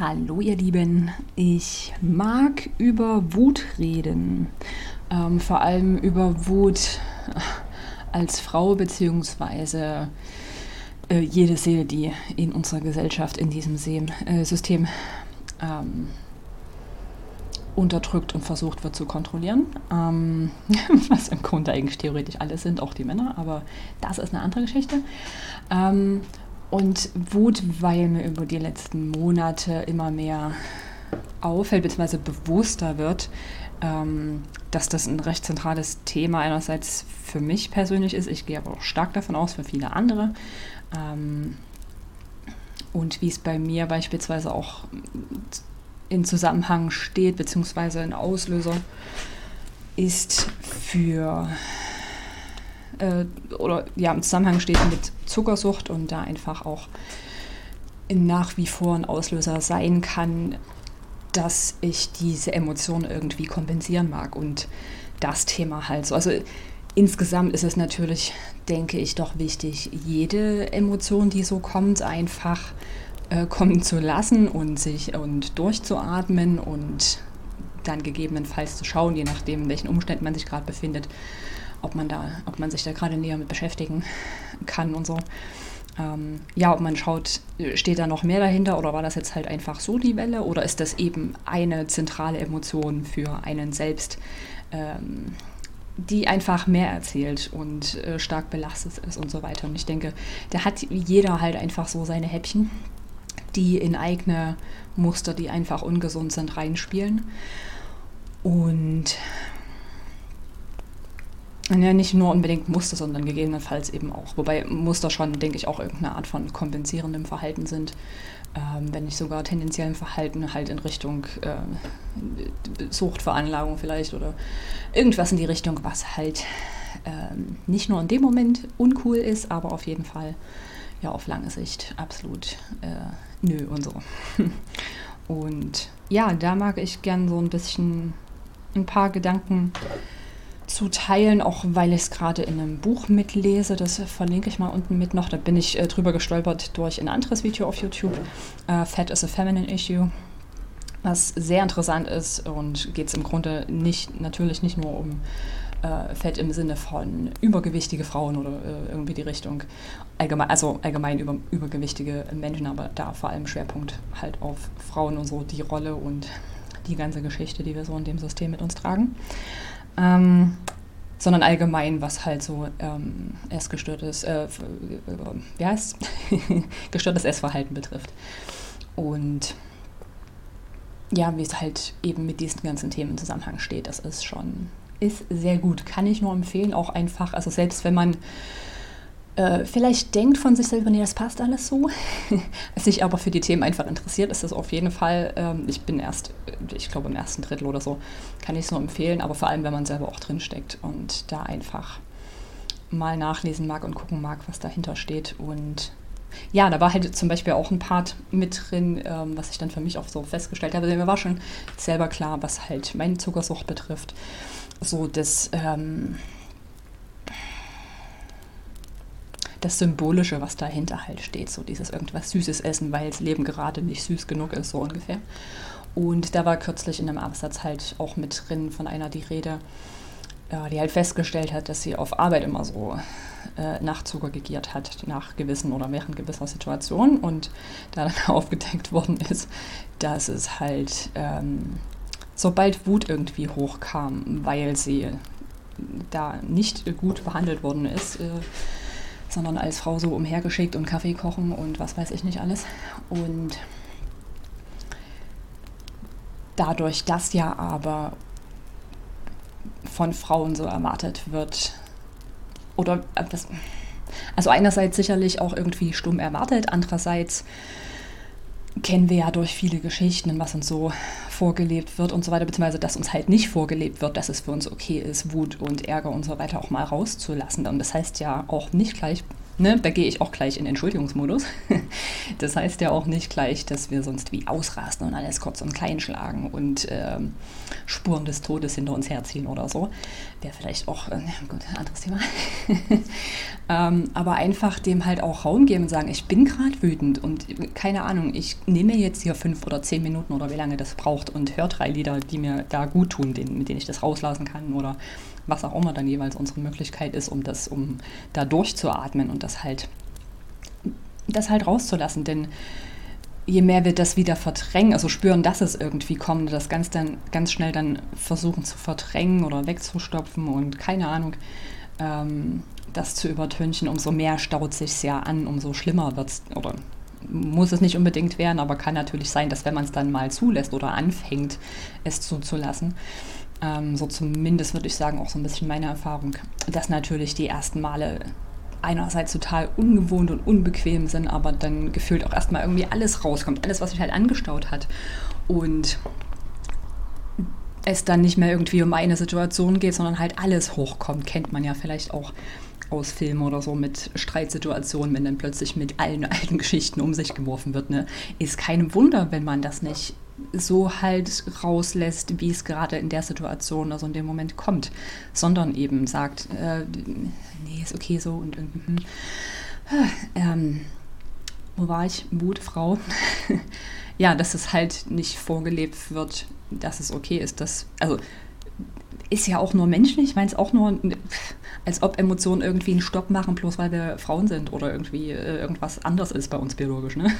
Hallo ihr Lieben, ich mag über Wut reden, ähm, vor allem über Wut als Frau beziehungsweise äh, jede Seele, die in unserer Gesellschaft in diesem System, äh, System ähm, unterdrückt und versucht wird zu kontrollieren, ähm, was im Grunde eigentlich theoretisch alle sind, auch die Männer, aber das ist eine andere Geschichte. Und Wut, weil mir über die letzten Monate immer mehr auffällt, beziehungsweise bewusster wird, ähm, dass das ein recht zentrales Thema einerseits für mich persönlich ist. Ich gehe aber auch stark davon aus, für viele andere. Ähm, und wie es bei mir beispielsweise auch in Zusammenhang steht, beziehungsweise ein Auslöser ist für äh, oder ja im Zusammenhang steht mit Zuckersucht und da einfach auch nach wie vor ein Auslöser sein kann, dass ich diese Emotionen irgendwie kompensieren mag und das Thema halt so. Also insgesamt ist es natürlich, denke ich, doch wichtig, jede Emotion, die so kommt, einfach äh, kommen zu lassen und sich und durchzuatmen und dann gegebenenfalls zu schauen, je nachdem, in welchen Umständen man sich gerade befindet, ob man da, ob man sich da gerade näher mit beschäftigen kann und so. Ähm, ja, ob man schaut, steht da noch mehr dahinter oder war das jetzt halt einfach so die Welle oder ist das eben eine zentrale Emotion für einen selbst, ähm, die einfach mehr erzählt und äh, stark belastet ist und so weiter. Und ich denke, da hat jeder halt einfach so seine Häppchen, die in eigene Muster, die einfach ungesund sind, reinspielen. Und ja, nicht nur unbedingt Muster, sondern gegebenenfalls eben auch. Wobei Muster schon, denke ich, auch irgendeine Art von kompensierendem Verhalten sind. Ähm, wenn nicht sogar tendenziellem Verhalten halt in Richtung äh, Suchtveranlagung vielleicht oder irgendwas in die Richtung, was halt äh, nicht nur in dem Moment uncool ist, aber auf jeden Fall ja auf lange Sicht absolut äh, nö und so. und ja, da mag ich gern so ein bisschen ein paar Gedanken zu teilen, auch weil ich es gerade in einem Buch mitlese. Das verlinke ich mal unten mit noch. Da bin ich äh, drüber gestolpert durch ein anderes Video auf YouTube. Äh, Fat is a Feminine Issue. Was sehr interessant ist und geht es im Grunde nicht, natürlich nicht nur um äh, Fett im Sinne von übergewichtige Frauen oder äh, irgendwie die Richtung, allgemein, also allgemein über, übergewichtige Menschen, aber da vor allem Schwerpunkt halt auf Frauen und so die Rolle und die ganze Geschichte, die wir so in dem System mit uns tragen ähm, sondern allgemein, was halt so ähm, essgestörtes, äh, wie heißt gestörtes Essverhalten betrifft. Und ja, wie es halt eben mit diesen ganzen Themen im Zusammenhang steht, das ist schon, ist sehr gut. Kann ich nur empfehlen, auch einfach, also selbst wenn man äh, vielleicht denkt von sich selber, nee, das passt alles so, sich aber für die Themen einfach interessiert, ist das auf jeden Fall, ähm, ich bin erst, ich glaube im ersten Drittel oder so, kann ich es nur empfehlen, aber vor allem, wenn man selber auch drinsteckt und da einfach mal nachlesen mag und gucken mag, was dahinter steht und ja, da war halt zum Beispiel auch ein Part mit drin, ähm, was ich dann für mich auch so festgestellt habe. Mir war schon selber klar, was halt meine Zuckersucht betrifft. So das, ähm, das Symbolische, was dahinter halt steht. So dieses irgendwas Süßes essen, weil das Leben gerade nicht süß genug ist, so ungefähr. Und da war kürzlich in einem Absatz halt auch mit drin von einer die Rede, äh, die halt festgestellt hat, dass sie auf Arbeit immer so äh, Nachzucker gegiert hat, nach gewissen oder während gewisser Situationen. Und da dann aufgedeckt worden ist, dass es halt, ähm, sobald Wut irgendwie hochkam, weil sie da nicht gut behandelt worden ist, äh, sondern als Frau so umhergeschickt und Kaffee kochen und was weiß ich nicht alles. Und dadurch, dass ja aber von Frauen so erwartet wird, oder was, also einerseits sicherlich auch irgendwie stumm erwartet, andererseits kennen wir ja durch viele Geschichten, was uns so vorgelebt wird und so weiter, beziehungsweise dass uns halt nicht vorgelebt wird, dass es für uns okay ist, Wut und Ärger und so weiter auch mal rauszulassen. Und das heißt ja auch nicht gleich, ne, da gehe ich auch gleich in Entschuldigungsmodus, Das heißt ja auch nicht gleich, dass wir sonst wie ausrasten und alles kurz und klein schlagen und ähm, Spuren des Todes hinter uns herziehen oder so. Wäre vielleicht auch äh, gut, ein anderes Thema. ähm, aber einfach dem halt auch Raum geben und sagen, ich bin gerade wütend und keine Ahnung, ich nehme jetzt hier fünf oder zehn Minuten oder wie lange das braucht und höre drei Lieder, die mir da gut tun, den, mit denen ich das rauslassen kann oder was auch immer dann jeweils unsere Möglichkeit ist, um das, um da durchzuatmen und das halt, das halt rauszulassen. Denn je mehr wir das wieder verdrängen, also spüren, dass es irgendwie kommt, das ganz dann ganz schnell dann versuchen zu verdrängen oder wegzustopfen und keine Ahnung, ähm, das zu übertünchen, umso mehr staut sich ja an, umso schlimmer wird es oder muss es nicht unbedingt werden, aber kann natürlich sein, dass wenn man es dann mal zulässt oder anfängt, es zuzulassen, ähm, so zumindest würde ich sagen, auch so ein bisschen meine Erfahrung, dass natürlich die ersten Male einerseits total ungewohnt und unbequem sind, aber dann gefühlt auch erstmal irgendwie alles rauskommt, alles, was sich halt angestaut hat. Und es dann nicht mehr irgendwie um eine Situation geht, sondern halt alles hochkommt, kennt man ja vielleicht auch aus Filmen oder so mit Streitsituationen, wenn dann plötzlich mit allen alten Geschichten um sich geworfen wird. Ne? Ist kein Wunder, wenn man das nicht so halt rauslässt, wie es gerade in der Situation, also in dem Moment kommt, sondern eben sagt, äh, nee, ist okay so und, und, und ähm, wo war ich? Wut, Frau. ja, dass es halt nicht vorgelebt wird, dass es okay ist. Dass, also ist ja auch nur menschlich, ich meine es auch nur, als ob Emotionen irgendwie einen Stopp machen, bloß weil wir Frauen sind oder irgendwie äh, irgendwas anders ist bei uns biologisch. Ne?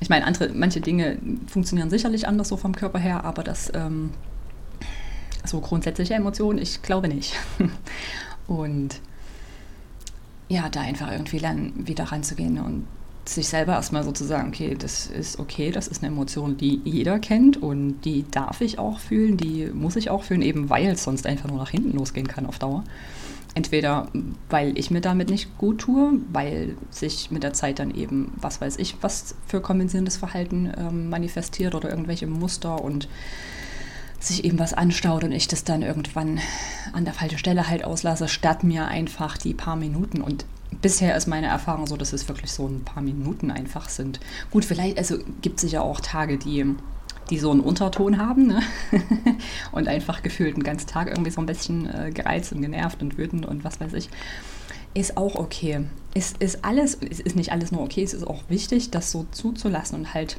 Ich meine, andere, manche Dinge funktionieren sicherlich anders so vom Körper her, aber das ähm, so grundsätzliche Emotionen, ich glaube nicht. Und ja, da einfach irgendwie lernen, wieder ranzugehen und sich selber erstmal so zu sagen, okay, das ist okay, das ist eine Emotion, die jeder kennt und die darf ich auch fühlen, die muss ich auch fühlen, eben weil es sonst einfach nur nach hinten losgehen kann auf Dauer. Entweder weil ich mir damit nicht gut tue, weil sich mit der Zeit dann eben, was weiß ich, was für kompensierendes Verhalten ähm, manifestiert oder irgendwelche Muster und sich eben was anstaut und ich das dann irgendwann an der falschen Stelle halt auslasse, statt mir einfach die paar Minuten. Und bisher ist meine Erfahrung so, dass es wirklich so ein paar Minuten einfach sind. Gut, vielleicht, also gibt es ja auch Tage, die die so einen Unterton haben ne? und einfach gefühlt einen ganzen Tag irgendwie so ein bisschen äh, gereizt und genervt und wütend und was weiß ich, ist auch okay. Ist, ist alles, ist nicht alles nur okay, es ist auch wichtig, das so zuzulassen und halt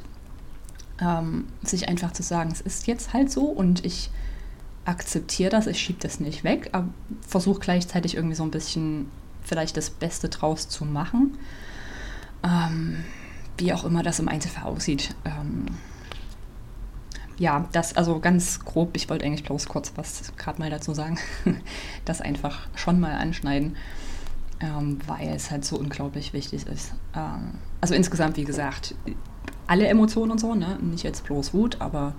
ähm, sich einfach zu sagen, es ist jetzt halt so und ich akzeptiere das, ich schiebe das nicht weg, aber versuche gleichzeitig irgendwie so ein bisschen vielleicht das Beste draus zu machen. Ähm, wie auch immer das im Einzelfall aussieht. Ähm, ja, das, also ganz grob, ich wollte eigentlich bloß kurz was gerade mal dazu sagen, das einfach schon mal anschneiden, ähm, weil es halt so unglaublich wichtig ist. Ähm, also insgesamt, wie gesagt, alle Emotionen und so, ne? nicht jetzt bloß Wut, aber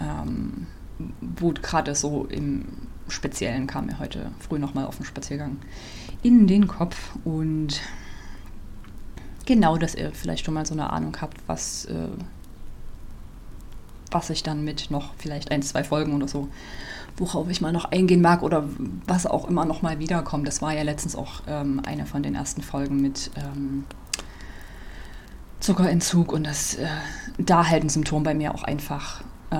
ähm, Wut gerade so im Speziellen kam mir heute früh nochmal auf dem Spaziergang in den Kopf und genau, dass ihr vielleicht schon mal so eine Ahnung habt, was äh, was ich dann mit noch vielleicht ein, zwei Folgen oder so, worauf ich mal noch eingehen mag oder was auch immer noch mal wiederkommt. Das war ja letztens auch ähm, eine von den ersten Folgen mit ähm, Zuckerentzug und das äh, da halt ein Symptom bei mir auch einfach äh,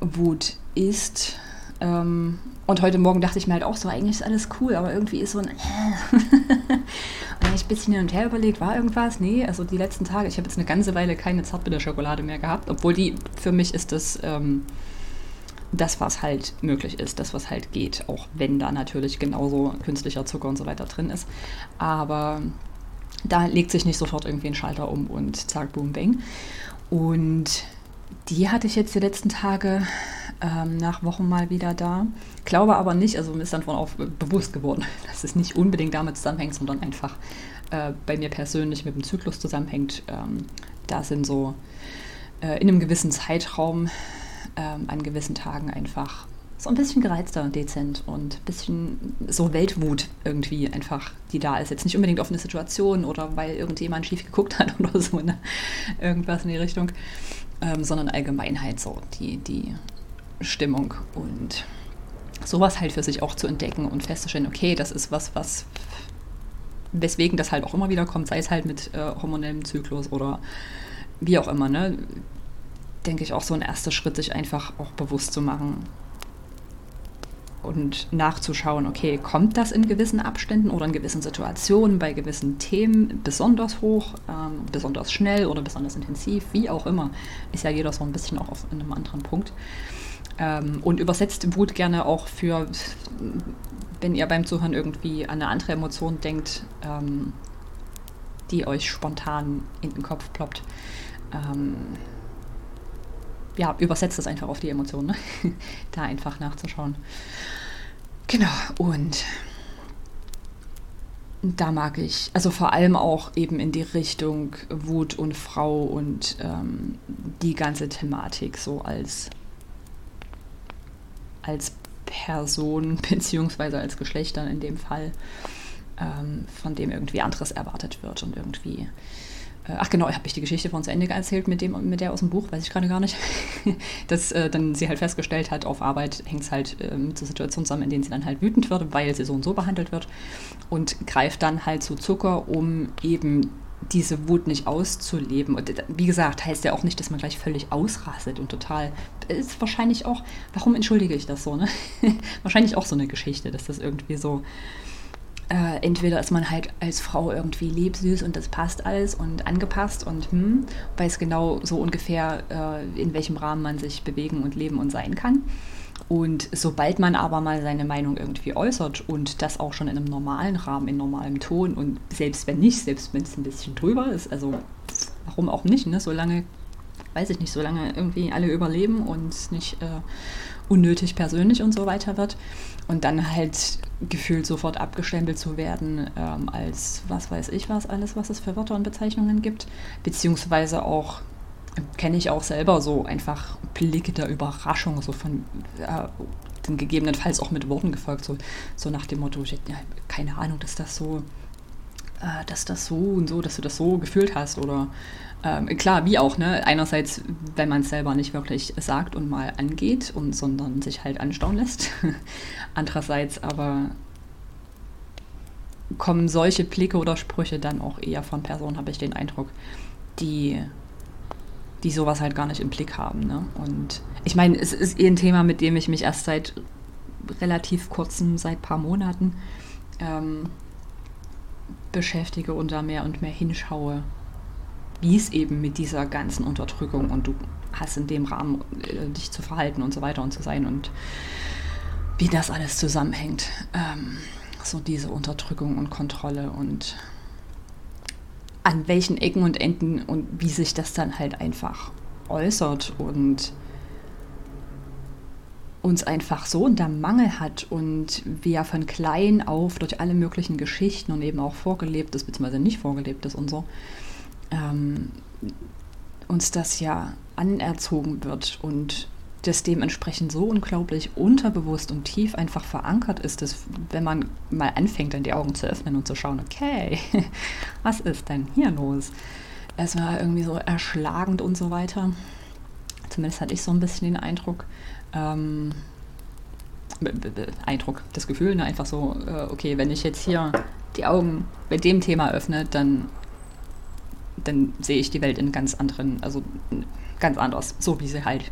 Wut ist. Ähm, und heute Morgen dachte ich mir halt auch so, eigentlich ist alles cool, aber irgendwie ist so ein. Ich ein bisschen hin und her überlegt, war irgendwas? Nee, also die letzten Tage, ich habe jetzt eine ganze Weile keine Zartbitterschokolade mehr gehabt, obwohl die, für mich ist das ähm, das, was halt möglich ist, das, was halt geht, auch wenn da natürlich genauso künstlicher Zucker und so weiter drin ist. Aber da legt sich nicht sofort irgendwie ein Schalter um und zack, boom, bang. Und die hatte ich jetzt die letzten Tage ähm, nach Wochen mal wieder da. Glaube aber nicht, also mir ist dann von auch bewusst geworden, dass es nicht unbedingt damit zusammenhängt, sondern einfach äh, bei mir persönlich mit dem Zyklus zusammenhängt. Ähm, da sind so äh, in einem gewissen Zeitraum ähm, an gewissen Tagen einfach so ein bisschen gereizter, dezent und ein bisschen so Weltwut irgendwie einfach, die da ist. Jetzt nicht unbedingt auf eine Situation oder weil irgendjemand schief geguckt hat oder so, ne? irgendwas in die Richtung, ähm, sondern allgemein halt so die, die Stimmung und sowas halt für sich auch zu entdecken und festzustellen, okay, das ist was, was weswegen das halt auch immer wieder kommt, sei es halt mit äh, hormonellem Zyklus oder wie auch immer, ne? denke ich auch so ein erster Schritt, sich einfach auch bewusst zu machen und nachzuschauen, okay, kommt das in gewissen Abständen oder in gewissen Situationen, bei gewissen Themen besonders hoch, ähm, besonders schnell oder besonders intensiv, wie auch immer, ist ja jeder so ein bisschen auch auf einem anderen Punkt. Ähm, und übersetzt Wut gerne auch für, wenn ihr beim Zuhören irgendwie an eine andere Emotion denkt, ähm, die euch spontan in den Kopf ploppt. Ähm, ja, übersetzt das einfach auf die Emotionen, ne? da einfach nachzuschauen. Genau, und da mag ich, also vor allem auch eben in die Richtung Wut und Frau und ähm, die ganze Thematik so als, als Person beziehungsweise als Geschlecht dann in dem Fall, ähm, von dem irgendwie anderes erwartet wird und irgendwie äh, ach genau, habe ich die Geschichte von zu Ende erzählt mit, dem, mit der aus dem Buch, weiß ich gerade gar nicht. Dass äh, dann sie halt festgestellt hat, auf Arbeit hängt es halt äh, mit der Situation zusammen, in denen sie dann halt wütend wird, weil sie so und so behandelt wird und greift dann halt zu Zucker, um eben diese Wut nicht auszuleben. Und äh, wie gesagt, heißt ja auch nicht, dass man gleich völlig ausrastet und total. Ist wahrscheinlich auch, warum entschuldige ich das so, ne? wahrscheinlich auch so eine Geschichte, dass das irgendwie so äh, entweder ist man halt als Frau irgendwie lebsüß und das passt alles und angepasst und hm, weiß genau so ungefähr, äh, in welchem Rahmen man sich bewegen und leben und sein kann. Und sobald man aber mal seine Meinung irgendwie äußert und das auch schon in einem normalen Rahmen, in normalem Ton und selbst wenn nicht, selbst wenn es ein bisschen drüber ist, also warum auch nicht, ne? solange, weiß ich nicht, solange irgendwie alle überleben und nicht äh, unnötig persönlich und so weiter wird, und dann halt gefühlt sofort abgestempelt zu werden ähm, als was weiß ich was alles, was es für Wörter und Bezeichnungen gibt. Beziehungsweise auch, kenne ich auch selber so einfach Blicke der Überraschung, so von äh, dann gegebenenfalls auch mit Worten gefolgt, so, so nach dem Motto, ich, ja, keine Ahnung, dass das so, äh, dass das so und so, dass du das so gefühlt hast oder ähm, klar, wie auch, ne? Einerseits, wenn man es selber nicht wirklich sagt und mal angeht, und, sondern sich halt anstauen lässt. Andererseits aber kommen solche Blicke oder Sprüche dann auch eher von Personen, habe ich den Eindruck, die, die sowas halt gar nicht im Blick haben. Ne? Und ich meine, es ist eh ein Thema, mit dem ich mich erst seit relativ kurzem, seit paar Monaten ähm, beschäftige und da mehr und mehr hinschaue wie es eben mit dieser ganzen Unterdrückung und du hast in dem Rahmen äh, dich zu verhalten und so weiter und zu sein und wie das alles zusammenhängt. Ähm, so diese Unterdrückung und Kontrolle und an welchen Ecken und Enden und wie sich das dann halt einfach äußert und uns einfach so unter Mangel hat und wir von klein auf durch alle möglichen Geschichten und eben auch vorgelebtes bzw. nicht vorgelebtes und so ähm, uns das ja anerzogen wird und das dementsprechend so unglaublich unterbewusst und tief einfach verankert ist, dass wenn man mal anfängt, dann die Augen zu öffnen und zu schauen, okay, was ist denn hier los? Es war irgendwie so erschlagend und so weiter. Zumindest hatte ich so ein bisschen den Eindruck. Ähm, Eindruck, das Gefühl, ne? einfach so, äh, okay, wenn ich jetzt hier die Augen bei dem Thema öffne, dann dann sehe ich die Welt in ganz anderen, also ganz anders, so wie sie halt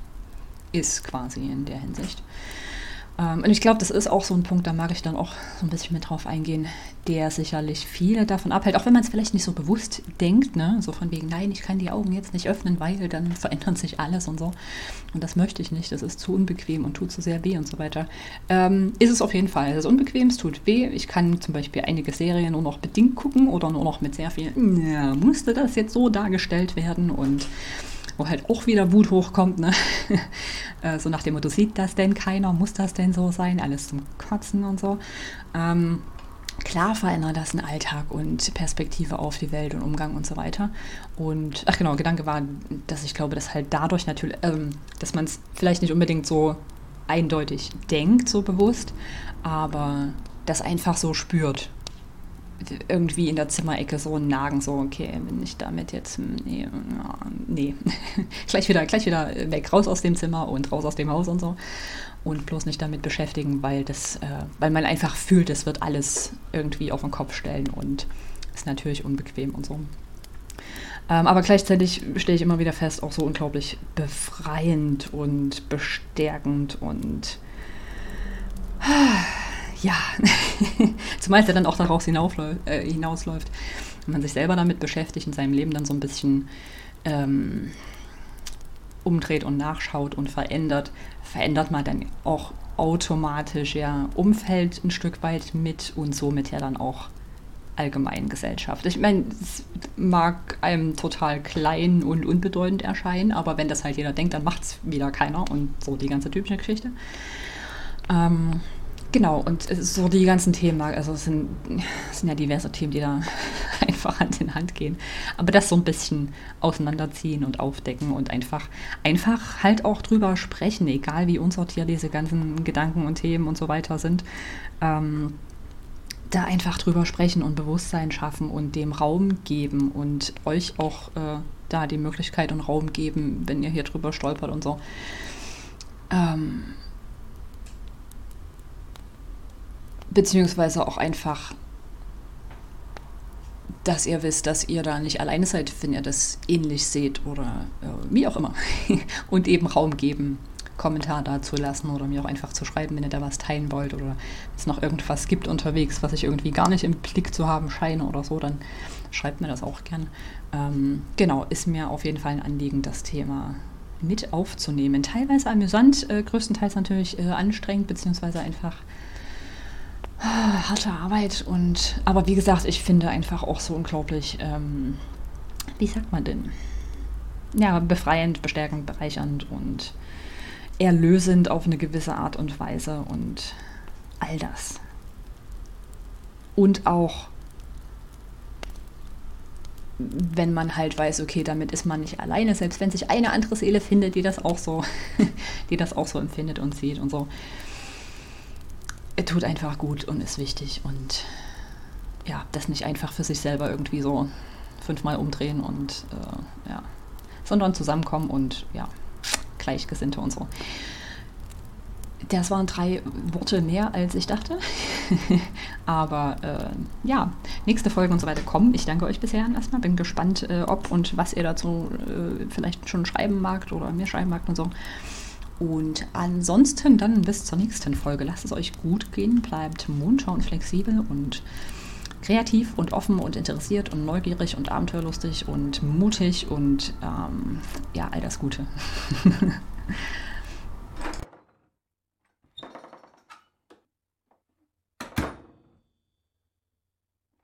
ist quasi in der Hinsicht. Ähm, und ich glaube, das ist auch so ein Punkt, da mag ich dann auch so ein bisschen mit drauf eingehen, der sicherlich viele davon abhält, auch wenn man es vielleicht nicht so bewusst denkt, ne? so von wegen, nein, ich kann die Augen jetzt nicht öffnen, weil dann verändert sich alles und so. Und das möchte ich nicht, das ist zu unbequem und tut zu sehr weh und so weiter. Ähm, ist es auf jeden Fall. Es ist unbequem, es tut weh. Ich kann zum Beispiel einige Serien nur noch bedingt gucken oder nur noch mit sehr viel, ja, musste das jetzt so dargestellt werden und wo halt auch wieder Wut hochkommt, ne? Äh, so nach dem Motto, sieht das denn keiner, muss das denn so sein, alles zum Kotzen und so. Ähm, klar verändert das den Alltag und Perspektive auf die Welt und Umgang und so weiter. Und, ach genau, Gedanke war, dass ich glaube, dass halt dadurch natürlich, ähm, dass man es vielleicht nicht unbedingt so eindeutig denkt, so bewusst, aber das einfach so spürt. Irgendwie in der Zimmerecke so nagen, so, okay, bin ich damit jetzt, nee, nee. gleich, wieder, gleich wieder weg, raus aus dem Zimmer und raus aus dem Haus und so. Und bloß nicht damit beschäftigen, weil das, äh, weil man einfach fühlt, es wird alles irgendwie auf den Kopf stellen und ist natürlich unbequem und so. Ähm, aber gleichzeitig stelle ich immer wieder fest, auch so unglaublich befreiend und bestärkend und ja, zumal es ja dann auch daraus äh, hinausläuft, wenn man sich selber damit beschäftigt und seinem Leben dann so ein bisschen ähm, umdreht und nachschaut und verändert, verändert man dann auch automatisch ja Umfeld ein Stück weit mit und somit ja dann auch allgemein Gesellschaft. Ich meine, es mag einem total klein und unbedeutend erscheinen, aber wenn das halt jeder denkt, dann macht es wieder keiner und so die ganze typische Geschichte. Ähm, genau, und so die ganzen Themen, also es sind, es sind ja diverse Themen, die da einfach Hand in Hand gehen. Aber das so ein bisschen auseinanderziehen und aufdecken und einfach, einfach halt auch drüber sprechen, egal wie unsortiert diese ganzen Gedanken und Themen und so weiter sind. Ähm, da einfach drüber sprechen und Bewusstsein schaffen und dem Raum geben und euch auch äh, da die Möglichkeit und Raum geben, wenn ihr hier drüber stolpert und so. Ähm, beziehungsweise auch einfach, dass ihr wisst, dass ihr da nicht alleine seid, wenn ihr das ähnlich seht oder äh, wie auch immer. und eben Raum geben Kommentar dazu lassen oder mir auch einfach zu schreiben, wenn ihr da was teilen wollt oder es noch irgendwas gibt unterwegs, was ich irgendwie gar nicht im Blick zu haben scheine oder so, dann schreibt mir das auch gern. Ähm, genau, ist mir auf jeden Fall ein Anliegen, das Thema mit aufzunehmen. Teilweise amüsant, äh, größtenteils natürlich äh, anstrengend, beziehungsweise einfach harte Arbeit. Und aber wie gesagt, ich finde einfach auch so unglaublich, ähm, wie sagt man denn? Ja, befreiend, bestärkend, bereichernd und erlösend auf eine gewisse Art und Weise und all das. Und auch, wenn man halt weiß, okay, damit ist man nicht alleine, selbst wenn sich eine andere Seele findet, die das auch so, die das auch so empfindet und sieht und so. Er tut einfach gut und ist wichtig und ja, das nicht einfach für sich selber irgendwie so fünfmal umdrehen und äh, ja, sondern zusammenkommen und ja, Gleichgesinnte und so. Das waren drei Worte mehr, als ich dachte. Aber äh, ja, nächste Folge und so weiter kommen. Ich danke euch bisher erstmal. Bin gespannt, äh, ob und was ihr dazu äh, vielleicht schon schreiben magt oder mir schreiben magt und so. Und ansonsten dann bis zur nächsten Folge. Lasst es euch gut gehen, bleibt munter und flexibel und kreativ und offen und interessiert und neugierig und abenteuerlustig und mutig und ähm, ja, all das Gute.